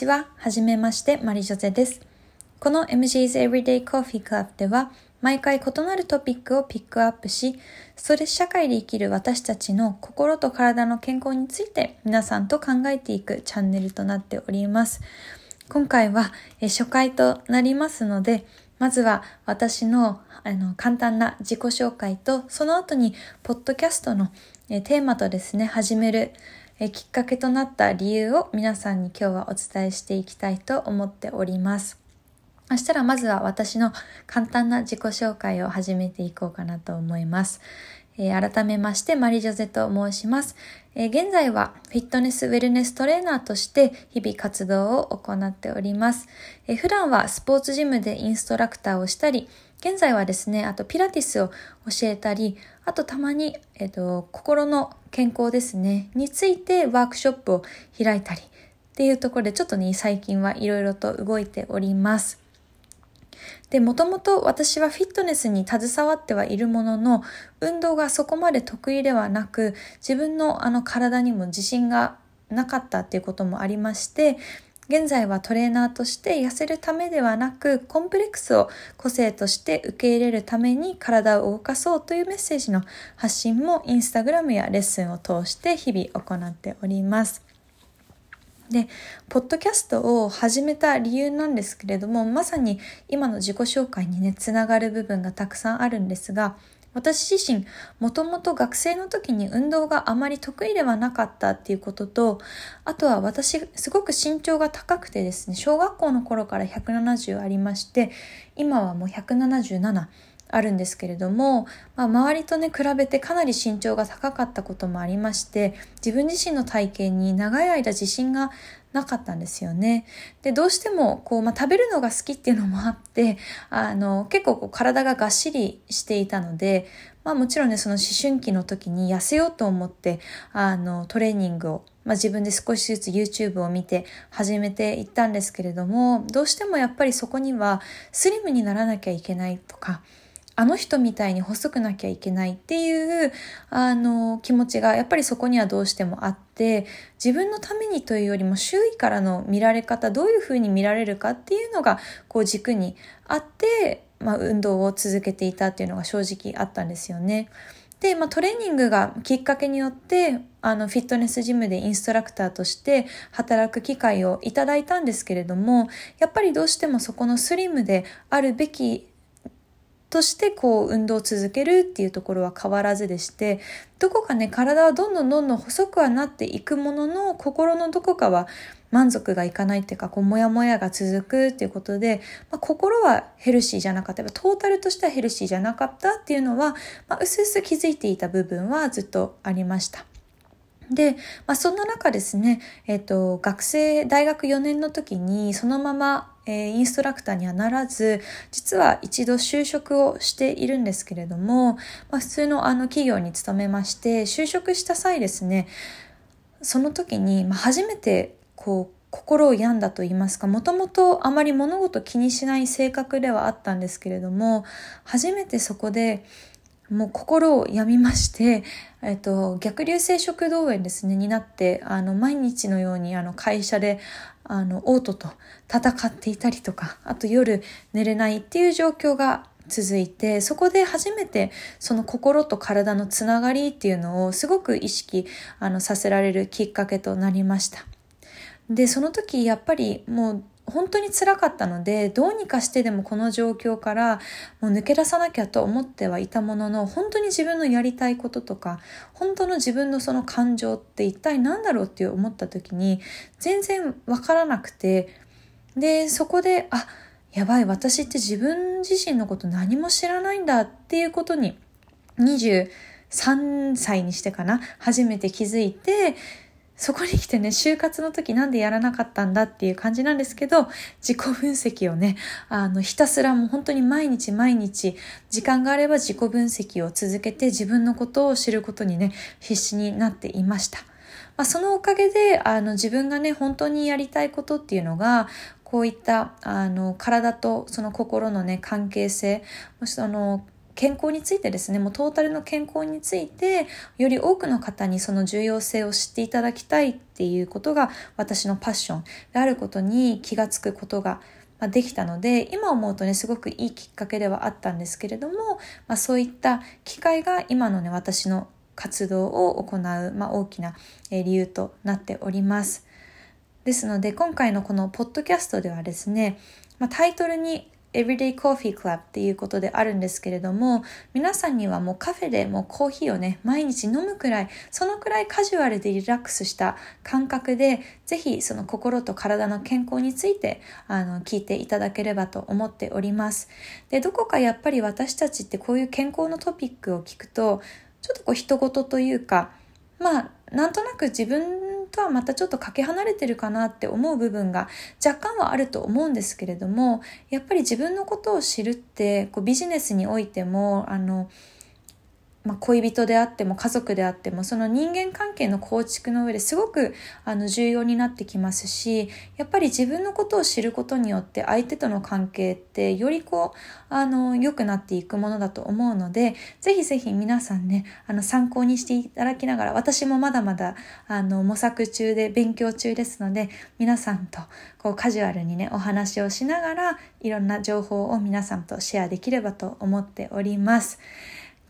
ちは。はじめまして、マリジョゼです。この MG's Everyday Coffee Club では、毎回異なるトピックをピックアップし、ストレス社会で生きる私たちの心と体の健康について皆さんと考えていくチャンネルとなっております。今回は初回となりますので、まずは私のあの簡単な自己紹介と、その後にポッドキャストのテーマとですね、始めるえきっかけとなった理由を皆さんに今日はお伝えしていきたいと思っております。そしたらまずは私の簡単な自己紹介を始めていこうかなと思います。えー、改めましてマリジョゼと申します、えー、現在はフィットネスウェルネストレーナーとして日々活動を行っております、えー、普段はスポーツジムでインストラクターをしたり、現在はですね、あとピラティスを教えたり、あとたまに、えっ、と、心の健康ですね、についてワークショップを開いたりっていうところでちょっとね、最近はいろいろと動いております。で、もともと私はフィットネスに携わってはいるものの、運動がそこまで得意ではなく、自分のあの体にも自信がなかったっていうこともありまして、現在はトレーナーとして痩せるためではなく、コンプレックスを個性として受け入れるために体を動かそうというメッセージの発信もインスタグラムやレッスンを通して日々行っております。で、ポッドキャストを始めた理由なんですけれども、まさに今の自己紹介にね、つながる部分がたくさんあるんですが、私自身、もともと学生の時に運動があまり得意ではなかったっていうことと、あとは私、すごく身長が高くてですね、小学校の頃から170ありまして、今はもう177あるんですけれども、まあ、周りとね、比べてかなり身長が高かったこともありまして、自分自身の体型に長い間自信がなかったんですよね。で、どうしても、こう、まあ、食べるのが好きっていうのもあって、あの、結構こう体ががっしりしていたので、まあもちろんね、その思春期の時に痩せようと思って、あの、トレーニングを、まあ自分で少しずつ YouTube を見て始めていったんですけれども、どうしてもやっぱりそこにはスリムにならなきゃいけないとか、あの人みたいに細くなきゃいけないっていうあの気持ちがやっぱりそこにはどうしてもあって自分のためにというよりも周囲からの見られ方どういうふうに見られるかっていうのがこう軸にあって、まあ、運動を続けていたっていうのが正直あったんですよね。で、まあ、トレーニングがきっかけによって、あの、フィットネスジムでインストラクターとして働く機会をいただいたんですけれども、やっぱりどうしてもそこのスリムであるべきとしてこう運動を続けるっていうところは変わらずでしてどこかね体はどんどんどんどん細くはなっていくものの心のどこかは満足がいかないっていうかこうモヤモヤが続くっていうことで、まあ、心はヘルシーじゃなかったトータルとしてはヘルシーじゃなかったっていうのは、まあ、うすうす気づいていた部分はずっとありました。で、まあ、そんな中ですね、えっ、と、学生、大学4年の時にそのままえー、インストラクターにはならず、実は一度就職をしているんですけれども、まあ、普通のあの企業に勤めまして、就職した際ですね、その時に、まあ、初めてこう、心を病んだと言いますか、もともとあまり物事気にしない性格ではあったんですけれども、初めてそこで、もう心を病みまして、えっと、逆流性食道炎ですね、になって、あの、毎日のように、あの、会社で、あの、嘔吐と戦っていたりとか、あと夜寝れないっていう状況が続いて、そこで初めてその心と体のつながりっていうのをすごく意識あのさせられるきっかけとなりました。で、その時やっぱりもう本当につらかったので、どうにかしてでもこの状況からもう抜け出さなきゃと思ってはいたものの、本当に自分のやりたいこととか、本当の自分のその感情って一体何だろうって思った時に、全然わからなくて、で、そこで、あ、やばい、私って自分自身のこと何も知らないんだっていうことに、23歳にしてかな、初めて気づいて、そこに来てね、就活の時なんでやらなかったんだっていう感じなんですけど、自己分析をね、あの、ひたすらもう本当に毎日毎日、時間があれば自己分析を続けて自分のことを知ることにね、必死になっていました。まあ、そのおかげで、あの、自分がね、本当にやりたいことっていうのが、こういった、あの、体とその心のね、関係性、もしその、健康についてですね、もうトータルの健康について、より多くの方にその重要性を知っていただきたいっていうことが私のパッションであることに気がつくことがまできたので今思うとねすごくいいきっかけではあったんですけれども、まあ、そういった機会が今のね私の活動を行う、まあ、大きな理由となっております。ですので今回のこのポッドキャストではですね、まあ、タイトルに Everyday Coffee Club っていうことであるんですけれども、皆さんにはもうカフェでもうコーヒーをね、毎日飲むくらい、そのくらいカジュアルでリラックスした感覚で、ぜひその心と体の健康について、あの、聞いていただければと思っております。で、どこかやっぱり私たちってこういう健康のトピックを聞くと、ちょっとこう人事というか、まあ、なんとなく自分とはまたちょっとかけ離れてるかなって思う部分が若干はあると思うんですけれどもやっぱり自分のことを知るってこうビジネスにおいてもあのまあ、恋人であっても家族であってもその人間関係の構築の上ですごくあの重要になってきますしやっぱり自分のことを知ることによって相手との関係ってよりこうあの良くなっていくものだと思うのでぜひぜひ皆さんねあの参考にしていただきながら私もまだまだあの模索中で勉強中ですので皆さんとこうカジュアルにねお話をしながらいろんな情報を皆さんとシェアできればと思っております。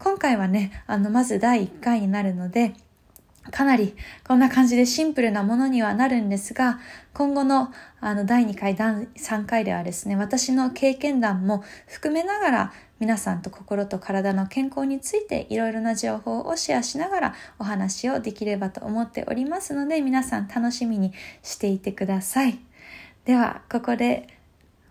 今回はね、あの、まず第1回になるので、かなりこんな感じでシンプルなものにはなるんですが、今後のあの第2回、第3回ではですね、私の経験談も含めながら皆さんと心と体の健康についていろいろな情報をシェアしながらお話をできればと思っておりますので、皆さん楽しみにしていてください。では、ここで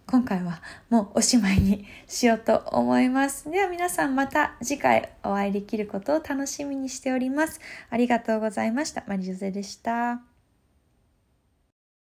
今回はもうおしまいにしようと思います。では皆さんまた次回お会いできることを楽しみにしております。ありがとうございました。マリジョゼでした。